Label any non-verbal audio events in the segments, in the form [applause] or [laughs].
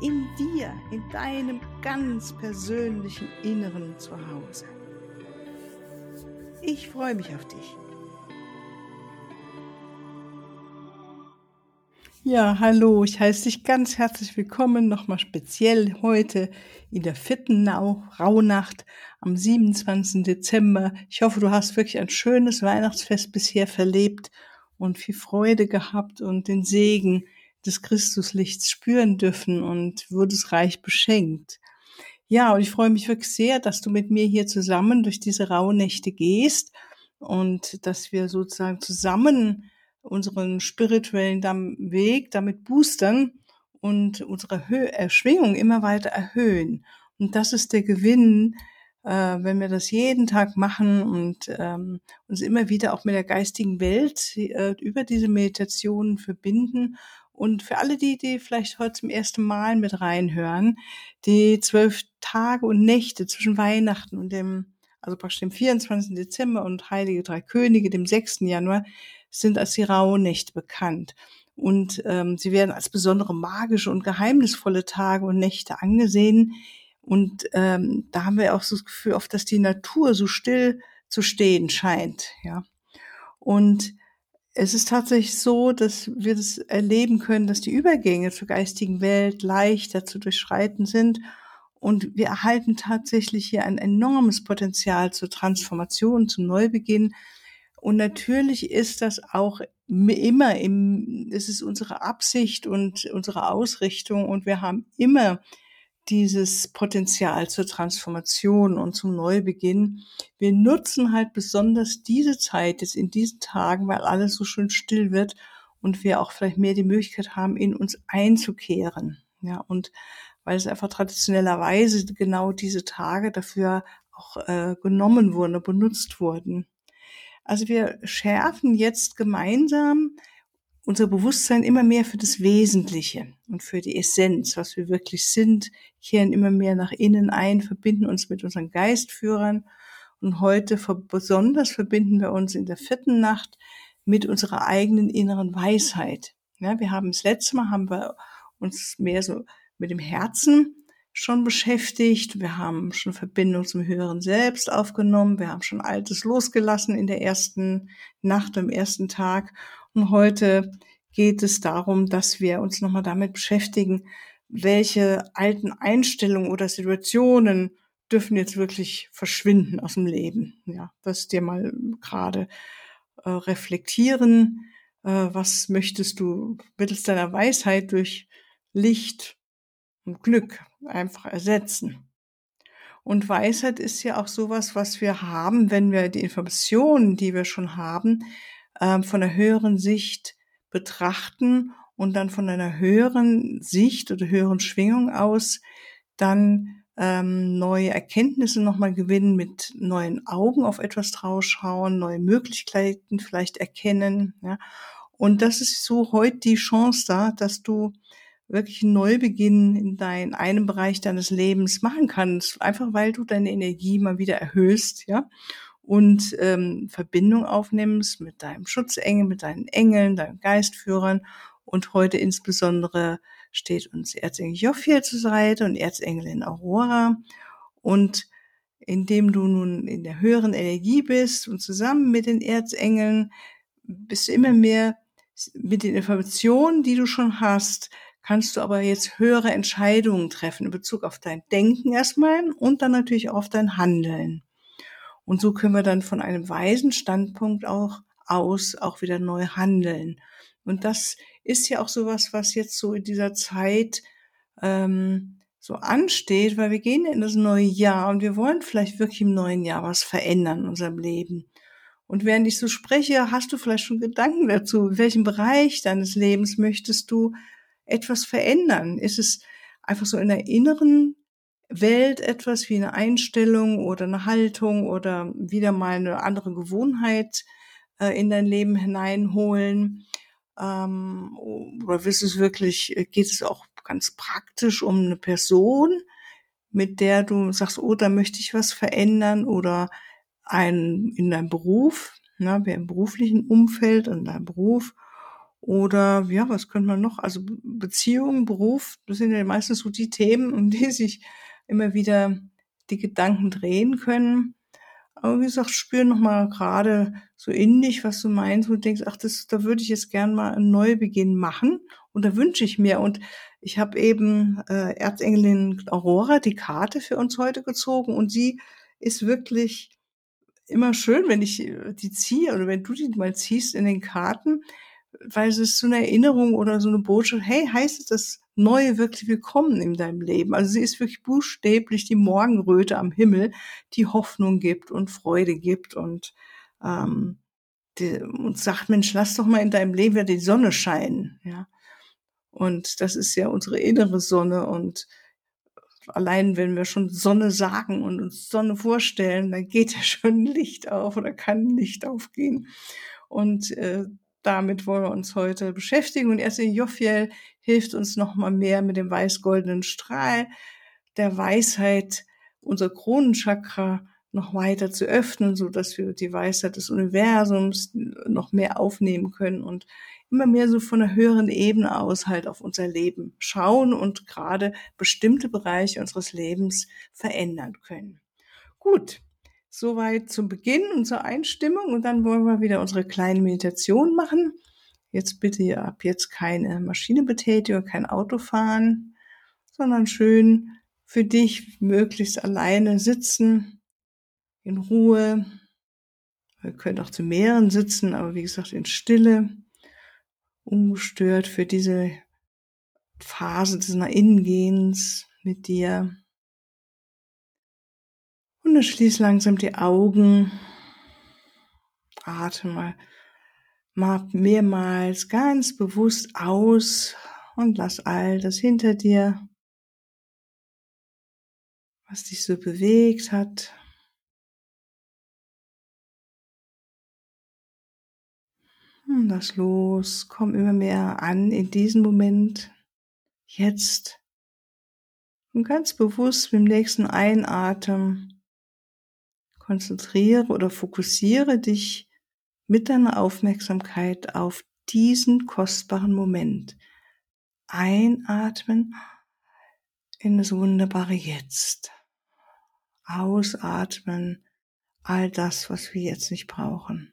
in dir, in deinem ganz persönlichen Inneren zu Hause. Ich freue mich auf dich. Ja, hallo, ich heiße dich ganz herzlich willkommen, nochmal speziell heute in der vierten Rauhnacht am 27. Dezember. Ich hoffe, du hast wirklich ein schönes Weihnachtsfest bisher verlebt und viel Freude gehabt und den Segen des Christuslichts spüren dürfen und wurdest reich beschenkt. Ja, und ich freue mich wirklich sehr, dass du mit mir hier zusammen durch diese Rauhnächte gehst und dass wir sozusagen zusammen unseren spirituellen Weg damit boostern und unsere Hö Erschwingung immer weiter erhöhen. Und das ist der Gewinn, äh, wenn wir das jeden Tag machen und ähm, uns immer wieder auch mit der geistigen Welt äh, über diese Meditationen verbinden und für alle die, die vielleicht heute zum ersten Mal mit reinhören, die zwölf Tage und Nächte zwischen Weihnachten und dem, also praktisch dem 24. Dezember und Heilige Drei Könige, dem 6. Januar, sind als die Rauhnächte bekannt. Und ähm, sie werden als besondere magische und geheimnisvolle Tage und Nächte angesehen. Und ähm, da haben wir auch so das Gefühl, oft, dass die Natur so still zu stehen scheint. Ja. Und es ist tatsächlich so, dass wir das erleben können, dass die Übergänge zur geistigen Welt leichter zu durchschreiten sind. Und wir erhalten tatsächlich hier ein enormes Potenzial zur Transformation, zum Neubeginn. Und natürlich ist das auch immer im, es ist unsere Absicht und unsere Ausrichtung und wir haben immer dieses Potenzial zur Transformation und zum Neubeginn. Wir nutzen halt besonders diese Zeit jetzt in diesen Tagen, weil alles so schön still wird und wir auch vielleicht mehr die Möglichkeit haben, in uns einzukehren. Ja, und weil es einfach traditionellerweise genau diese Tage dafür auch äh, genommen wurden, benutzt wurden. Also wir schärfen jetzt gemeinsam unser Bewusstsein immer mehr für das Wesentliche und für die Essenz, was wir wirklich sind, kehren immer mehr nach innen ein, verbinden uns mit unseren Geistführern und heute besonders verbinden wir uns in der vierten Nacht mit unserer eigenen inneren Weisheit. Ja, wir haben das letzte Mal haben wir uns mehr so mit dem Herzen schon beschäftigt. Wir haben schon Verbindung zum höheren Selbst aufgenommen. Wir haben schon Altes losgelassen in der ersten Nacht, am ersten Tag und heute geht es darum, dass wir uns nochmal damit beschäftigen, welche alten Einstellungen oder Situationen dürfen jetzt wirklich verschwinden aus dem Leben. Ja, das dir mal gerade äh, reflektieren. Äh, was möchtest du mittels deiner Weisheit durch Licht und Glück einfach ersetzen? Und Weisheit ist ja auch sowas, was wir haben, wenn wir die Informationen, die wir schon haben, ähm, von einer höheren Sicht betrachten und dann von einer höheren Sicht oder höheren Schwingung aus dann ähm, neue Erkenntnisse nochmal gewinnen, mit neuen Augen auf etwas draufschauen, neue Möglichkeiten vielleicht erkennen. Ja. Und das ist so heute die Chance da, dass du wirklich einen Neubeginn in dein, einem Bereich deines Lebens machen kannst, einfach weil du deine Energie mal wieder erhöhst, ja, und ähm, Verbindung aufnimmst mit deinem Schutzengel, mit deinen Engeln, deinen Geistführern. Und heute insbesondere steht uns Erzengel Jophiel zur Seite und Erzengelin Aurora. Und indem du nun in der höheren Energie bist und zusammen mit den Erzengeln bist du immer mehr mit den Informationen, die du schon hast, kannst du aber jetzt höhere Entscheidungen treffen in Bezug auf dein Denken erstmal und dann natürlich auch auf dein Handeln. Und so können wir dann von einem weisen Standpunkt auch aus auch wieder neu handeln. Und das ist ja auch sowas, was jetzt so in dieser Zeit ähm, so ansteht, weil wir gehen in das neue Jahr und wir wollen vielleicht wirklich im neuen Jahr was verändern in unserem Leben. Und während ich so spreche, hast du vielleicht schon Gedanken dazu, in welchem Bereich deines Lebens möchtest du etwas verändern? Ist es einfach so in der inneren Welt etwas wie eine Einstellung oder eine Haltung oder wieder mal eine andere Gewohnheit äh, in dein Leben hineinholen? Ähm, oder ist es wirklich, geht es auch ganz praktisch um eine Person, mit der du sagst, oh, da möchte ich was verändern oder ein, in deinem Beruf, ne, im beruflichen Umfeld, in deinem Beruf oder ja, was könnte man noch? Also Beziehung, Beruf, das sind ja meistens so die Themen, um die sich immer wieder die Gedanken drehen können. Aber wie gesagt, spür noch mal gerade so in dich, was du meinst, du denkst, ach, das, da würde ich jetzt gern mal einen Neubeginn machen und da wünsche ich mir. Und ich habe eben äh, Erzengelin Aurora die Karte für uns heute gezogen und sie ist wirklich immer schön, wenn ich äh, die ziehe oder wenn du die mal ziehst in den Karten, weil es ist so eine Erinnerung oder so eine Botschaft, hey, heißt es das Neue wirklich willkommen in deinem Leben? Also sie ist wirklich buchstäblich die Morgenröte am Himmel, die Hoffnung gibt und Freude gibt und, ähm, die, und sagt, Mensch, lass doch mal in deinem Leben wieder die Sonne scheinen, ja. Und das ist ja unsere innere Sonne und allein wenn wir schon Sonne sagen und uns Sonne vorstellen, dann geht ja [laughs] schon Licht auf oder kann Licht aufgehen. Und äh, damit wollen wir uns heute beschäftigen. Und erst in Joffiel hilft uns nochmal mehr mit dem weiß-goldenen Strahl der Weisheit, unser Kronenchakra noch weiter zu öffnen, so dass wir die Weisheit des Universums noch mehr aufnehmen können und immer mehr so von einer höheren Ebene aus halt auf unser Leben schauen und gerade bestimmte Bereiche unseres Lebens verändern können. Gut, Soweit zum Beginn unserer Einstimmung und dann wollen wir wieder unsere kleine Meditation machen. Jetzt bitte ab jetzt keine Maschinenbetätigung, kein Autofahren, sondern schön für dich möglichst alleine sitzen, in Ruhe. Wir können auch zu mehreren sitzen, aber wie gesagt in Stille, ungestört für diese Phase des Nach Innengehens mit dir. Und dann schließ langsam die Augen. Atme mal, mal mehrmals ganz bewusst aus und lass all das hinter dir, was dich so bewegt hat. Und lass los, komm immer mehr an in diesen Moment, jetzt. Und ganz bewusst mit dem nächsten Einatmen Konzentriere oder fokussiere dich mit deiner Aufmerksamkeit auf diesen kostbaren Moment. Einatmen in das wunderbare Jetzt. Ausatmen all das, was wir jetzt nicht brauchen.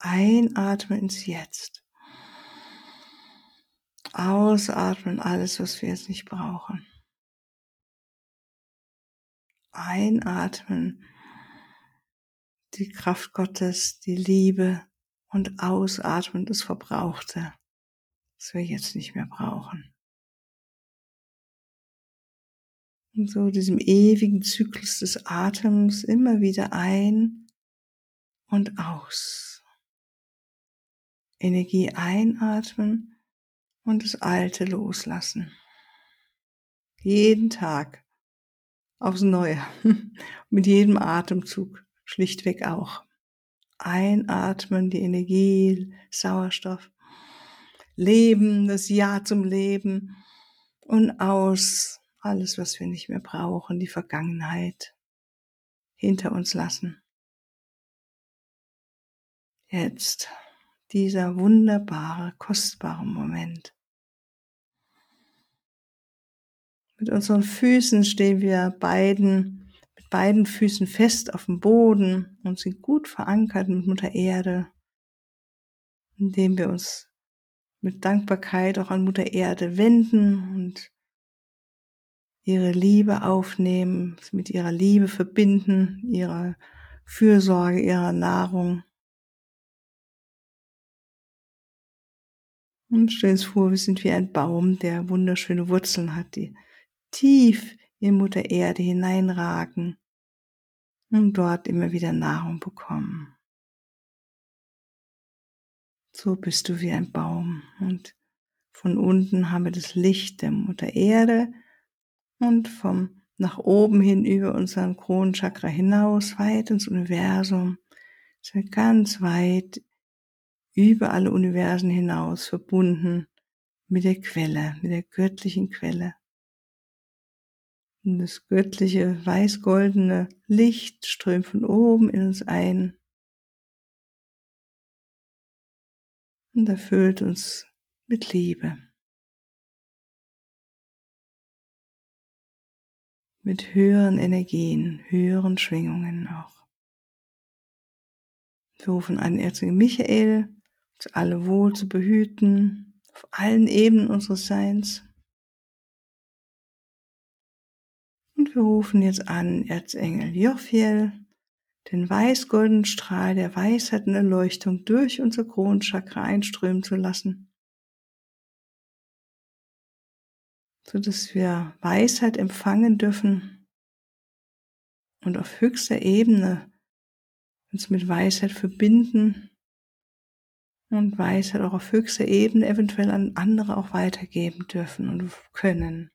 Einatmen ins Jetzt. Ausatmen alles, was wir jetzt nicht brauchen. Einatmen die Kraft Gottes, die Liebe und ausatmen das Verbrauchte, das wir jetzt nicht mehr brauchen. Und so diesem ewigen Zyklus des Atems immer wieder ein und aus. Energie einatmen und das Alte loslassen. Jeden Tag aufs Neue, [laughs] mit jedem Atemzug schlichtweg auch. Einatmen, die Energie, Sauerstoff, Leben, das Ja zum Leben und aus alles, was wir nicht mehr brauchen, die Vergangenheit hinter uns lassen. Jetzt dieser wunderbare, kostbare Moment. Mit unseren Füßen stehen wir beiden beiden Füßen fest auf dem Boden und sind gut verankert mit Mutter Erde, indem wir uns mit Dankbarkeit auch an Mutter Erde wenden und ihre Liebe aufnehmen, mit ihrer Liebe verbinden, ihrer Fürsorge, ihrer Nahrung. Und stell uns vor, wir sind wie ein Baum, der wunderschöne Wurzeln hat, die tief in Mutter Erde hineinragen und dort immer wieder Nahrung bekommen. So bist du wie ein Baum und von unten haben wir das Licht der Mutter Erde und vom nach oben hin über unseren Kronenchakra hinaus, weit ins Universum, sind ganz weit über alle Universen hinaus verbunden mit der Quelle, mit der göttlichen Quelle. Und das göttliche weiß-goldene Licht strömt von oben in uns ein und erfüllt uns mit Liebe. Mit höheren Energien, höheren Schwingungen auch. Wir rufen an Erzengel Michael, uns alle wohl zu behüten, auf allen Ebenen unseres Seins. Und wir rufen jetzt an Erzengel Jophiel, den weiß-goldenen Strahl der Weisheit und Erleuchtung durch unser Kronchakra einströmen zu lassen, so dass wir Weisheit empfangen dürfen und auf höchster Ebene uns mit Weisheit verbinden und Weisheit auch auf höchster Ebene eventuell an andere auch weitergeben dürfen und können.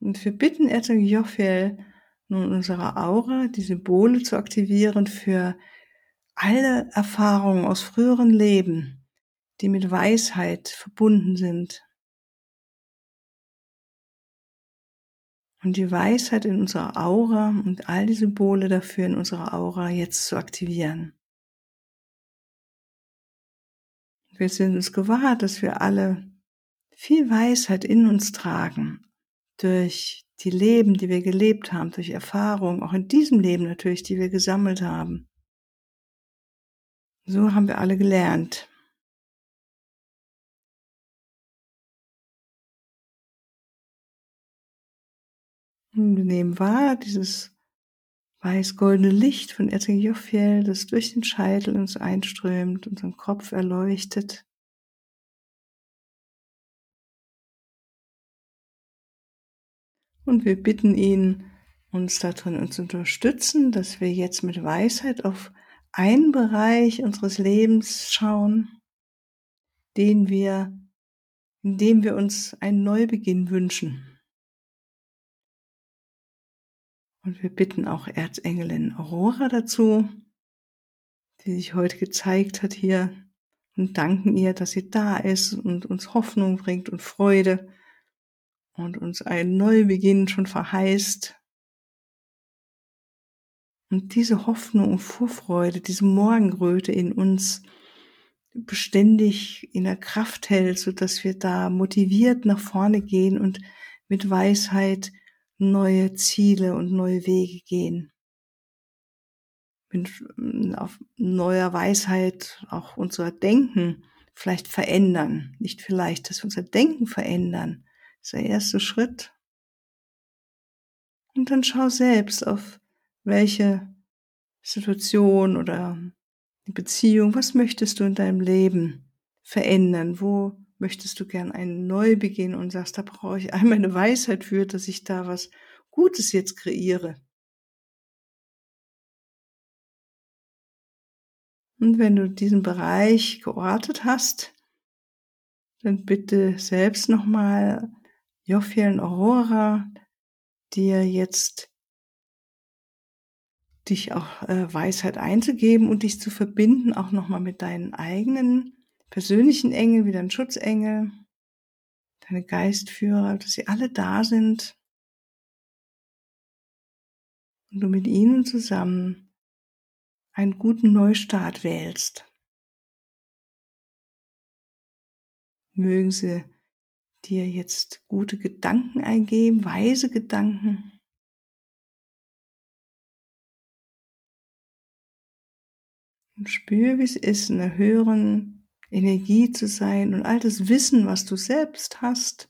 Und wir bitten Erzengel Jophiel, nun unsere Aura, die Symbole zu aktivieren für alle Erfahrungen aus früheren Leben, die mit Weisheit verbunden sind. Und die Weisheit in unserer Aura und all die Symbole dafür in unserer Aura jetzt zu aktivieren. Wir sind uns gewahr, dass wir alle viel Weisheit in uns tragen, durch die Leben, die wir gelebt haben, durch Erfahrungen, auch in diesem Leben natürlich, die wir gesammelt haben. So haben wir alle gelernt. Und wir nehmen wahr, dieses weiß-goldene Licht von Erzengel das durch den Scheitel uns einströmt, unseren Kopf erleuchtet. Und wir bitten ihn, uns darin uns zu unterstützen, dass wir jetzt mit Weisheit auf einen Bereich unseres Lebens schauen, den wir, in dem wir uns einen Neubeginn wünschen. Und wir bitten auch Erzengelin Aurora dazu, die sich heute gezeigt hat hier und danken ihr, dass sie da ist und uns Hoffnung bringt und Freude und uns einen Neubeginn schon verheißt. Und diese Hoffnung und Vorfreude, diese Morgenröte in uns beständig in der Kraft hält, so dass wir da motiviert nach vorne gehen und mit Weisheit neue Ziele und neue Wege gehen. Mit auf neuer Weisheit auch unser Denken vielleicht verändern. Nicht vielleicht, dass wir unser Denken verändern, ist der erste Schritt. Und dann schau selbst auf welche Situation oder Beziehung, was möchtest du in deinem Leben verändern? Wo möchtest du gern einen Neubeginn und sagst, da brauche ich einmal eine Weisheit für, dass ich da was Gutes jetzt kreiere. Und wenn du diesen Bereich geortet hast, dann bitte selbst nochmal Jophiel Aurora dir jetzt dich auch äh, Weisheit einzugeben und dich zu verbinden, auch nochmal mit deinen eigenen persönlichen Engeln, wie dein Schutzengel, deine Geistführer, dass sie alle da sind und du mit ihnen zusammen einen guten Neustart wählst. Mögen sie dir jetzt gute Gedanken eingeben, weise Gedanken. Und spür, wie es ist, in einer höheren Energie zu sein und all das Wissen, was du selbst hast,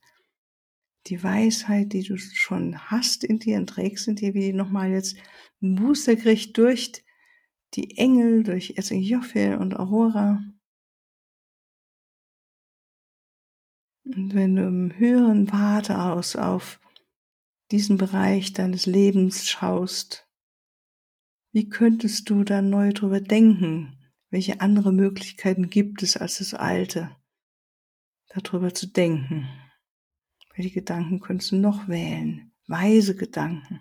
die Weisheit, die du schon hast in dir und trägst in dir, wie nochmal jetzt ein Booster kriegt durch die Engel, durch Ezekiel und Aurora. Und wenn du im höheren Warte aus auf diesen Bereich deines Lebens schaust, wie könntest du da neu drüber denken? Welche andere Möglichkeiten gibt es als das Alte, darüber zu denken? Welche Gedanken könntest du noch wählen? weise Gedanken.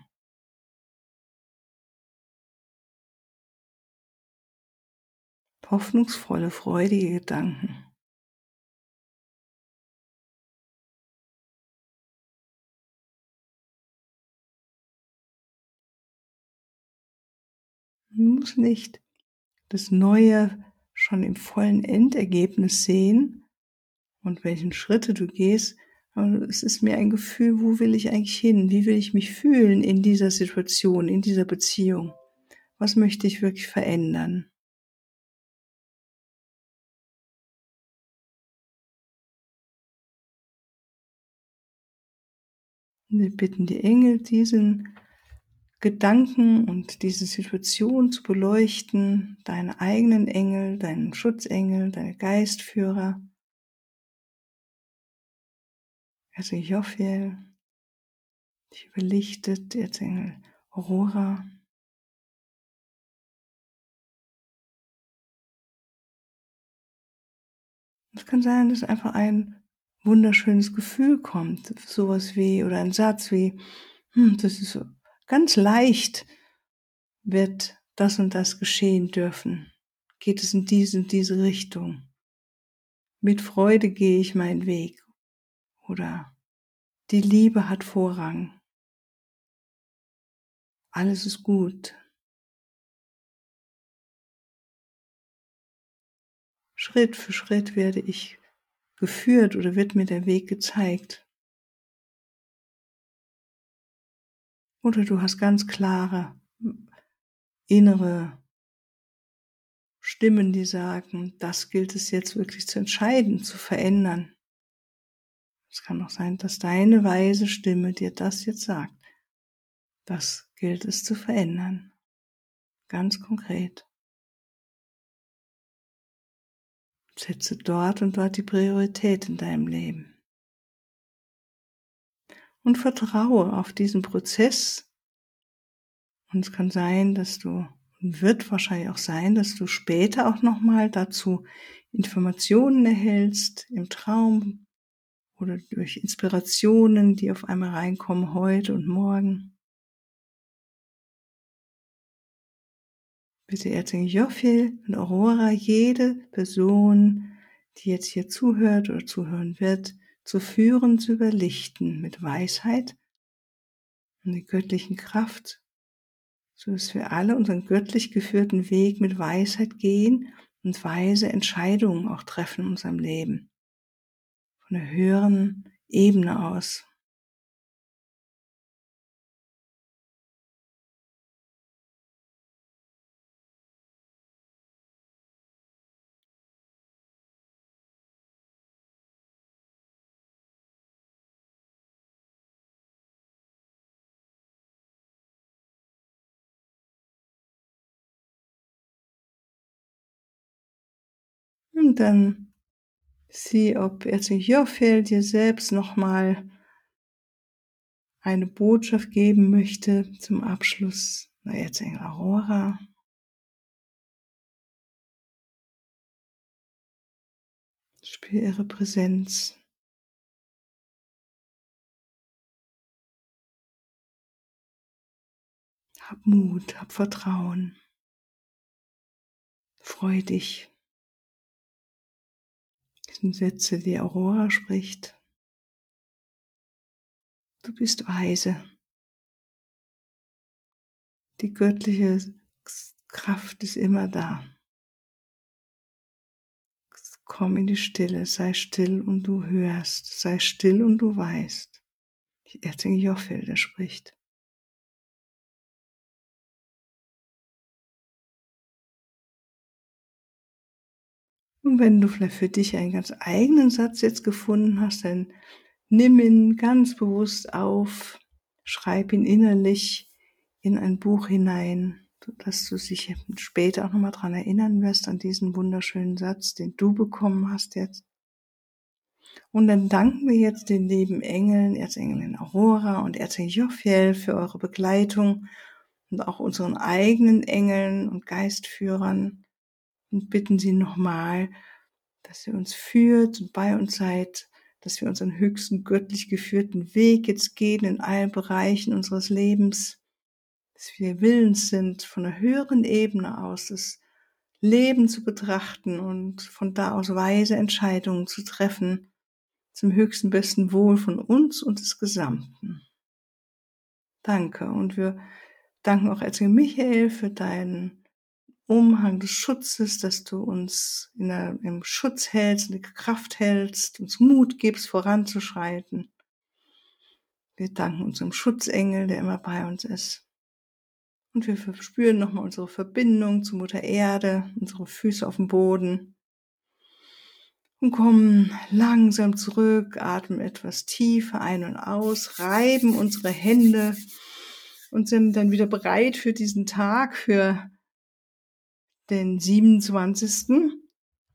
Hoffnungsvolle, freudige Gedanken. Muss nicht das Neue schon im vollen Endergebnis sehen und welchen Schritte du gehst, es ist mir ein Gefühl, wo will ich eigentlich hin? Wie will ich mich fühlen in dieser Situation, in dieser Beziehung? Was möchte ich wirklich verändern? Wir bitten die Engel, diesen Gedanken und diese Situation zu beleuchten, deine eigenen Engel, deinen Schutzengel, deine Geistführer, also Jophiel, dich belichtet, Erzengel Aurora. Es kann sein, dass einfach ein wunderschönes Gefühl kommt, sowas wie, oder ein Satz wie, hm, das ist Ganz leicht wird das und das geschehen dürfen. Geht es in diese und diese Richtung. Mit Freude gehe ich meinen Weg. Oder die Liebe hat Vorrang. Alles ist gut. Schritt für Schritt werde ich geführt oder wird mir der Weg gezeigt. Oder du hast ganz klare innere Stimmen, die sagen, das gilt es jetzt wirklich zu entscheiden, zu verändern. Es kann auch sein, dass deine weise Stimme dir das jetzt sagt. Das gilt es zu verändern. Ganz konkret. Setze dort und dort die Priorität in deinem Leben und vertraue auf diesen Prozess. Und es kann sein, dass du, wird wahrscheinlich auch sein, dass du später auch nochmal dazu Informationen erhältst im Traum oder durch Inspirationen, die auf einmal reinkommen heute und morgen. Bitte Erzengel Jophil und Aurora, jede Person, die jetzt hier zuhört oder zuhören wird, zu führen, zu überlichten mit Weisheit und der göttlichen Kraft, so dass wir alle unseren göttlich geführten Weg mit Weisheit gehen und weise Entscheidungen auch treffen in unserem Leben. Von der höheren Ebene aus. Dann sieh, ob Erzengel Jorfel dir selbst nochmal eine Botschaft geben möchte zum Abschluss. Na, Erzengel Aurora. Spür ihre Präsenz. Hab Mut, hab Vertrauen. Freu dich Sätze, die Aurora spricht. Du bist weise. Die göttliche Kraft ist immer da. Komm in die Stille, sei still und du hörst, sei still und du weißt. Die Erzengel Jochel, der spricht. Und wenn du vielleicht für dich einen ganz eigenen Satz jetzt gefunden hast, dann nimm ihn ganz bewusst auf, schreib ihn innerlich in ein Buch hinein, sodass du dich später auch nochmal dran erinnern wirst an diesen wunderschönen Satz, den du bekommen hast jetzt. Und dann danken wir jetzt den lieben Engeln, Erzengelin Aurora und Erzengel Jophiel für eure Begleitung und auch unseren eigenen Engeln und Geistführern und bitten sie nochmal, dass ihr uns führt und bei uns seid, dass wir unseren höchsten göttlich geführten Weg jetzt gehen in allen Bereichen unseres Lebens, dass wir willens sind, von einer höheren Ebene aus das Leben zu betrachten und von da aus weise Entscheidungen zu treffen, zum höchsten besten Wohl von uns und des Gesamten. Danke. Und wir danken auch Erzengel Michael für deinen Umhang des Schutzes, dass du uns in im Schutz hältst, in der Kraft hältst, uns Mut gibst, voranzuschreiten. Wir danken unserem Schutzengel, der immer bei uns ist. Und wir spüren nochmal unsere Verbindung zu Mutter Erde, unsere Füße auf dem Boden. Und kommen langsam zurück, atmen etwas tiefer ein und aus, reiben unsere Hände und sind dann wieder bereit für diesen Tag, für den 27.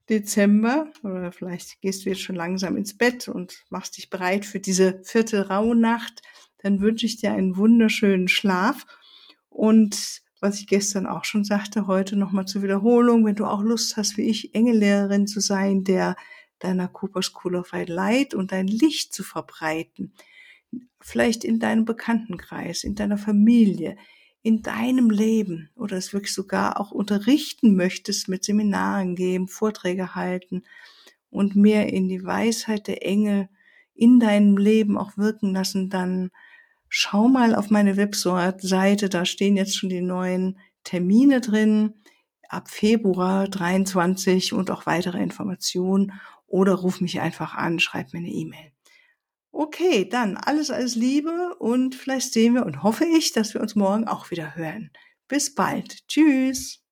Dezember. Oder vielleicht gehst du jetzt schon langsam ins Bett und machst dich bereit für diese vierte Rauhnacht, dann wünsche ich dir einen wunderschönen Schlaf. Und was ich gestern auch schon sagte, heute nochmal zur Wiederholung, wenn du auch Lust hast, wie ich, Engellehrerin zu sein, der deiner Cooper School of Light und dein Licht zu verbreiten, vielleicht in deinem Bekanntenkreis, in deiner Familie, in deinem Leben oder es wirklich sogar auch unterrichten möchtest, mit Seminaren geben, Vorträge halten und mehr in die Weisheit der Engel in deinem Leben auch wirken lassen, dann schau mal auf meine Webseite, da stehen jetzt schon die neuen Termine drin, ab Februar 23 und auch weitere Informationen. Oder ruf mich einfach an, schreib mir eine E-Mail. Okay, dann alles, alles Liebe und vielleicht sehen wir und hoffe ich, dass wir uns morgen auch wieder hören. Bis bald. Tschüss.